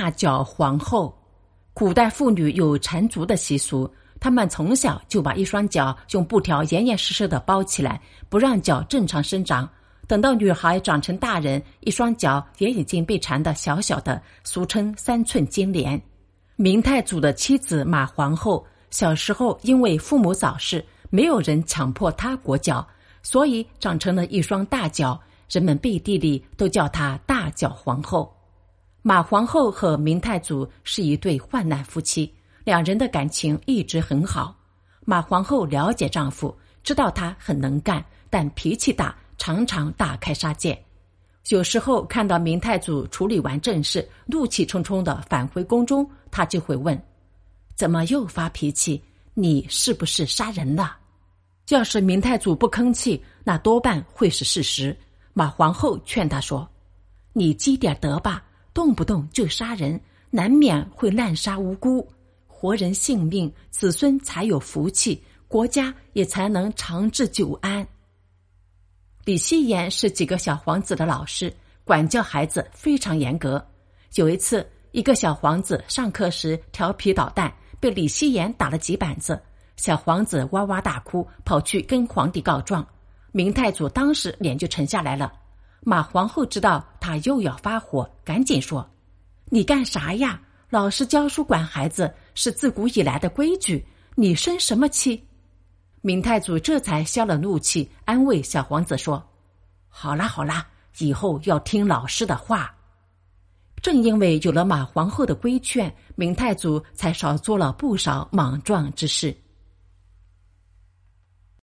大脚皇后。古代妇女有缠足的习俗，她们从小就把一双脚用布条严严实实的包起来，不让脚正常生长。等到女孩长成大人，一双脚也已经被缠得小小的，俗称“三寸金莲”。明太祖的妻子马皇后小时候因为父母早逝，没有人强迫她裹脚，所以长成了一双大脚，人们背地里都叫她大脚皇后。马皇后和明太祖是一对患难夫妻，两人的感情一直很好。马皇后了解丈夫，知道他很能干，但脾气大。常常大开杀戒，有时候看到明太祖处理完正事，怒气冲冲的返回宫中，他就会问：“怎么又发脾气？你是不是杀人了？”要是明太祖不吭气，那多半会是事实。马皇后劝他说：“你积点德吧，动不动就杀人，难免会滥杀无辜，活人性命，子孙才有福气，国家也才能长治久安。”李希言是几个小皇子的老师，管教孩子非常严格。有一次，一个小皇子上课时调皮捣蛋，被李希言打了几板子。小皇子哇哇大哭，跑去跟皇帝告状。明太祖当时脸就沉下来了。马皇后知道他又要发火，赶紧说：“你干啥呀？老师教书管孩子是自古以来的规矩，你生什么气？”明太祖这才消了怒气，安慰小皇子说：“好啦好啦，以后要听老师的话。”正因为有了马皇后的规劝，明太祖才少做了不少莽撞之事。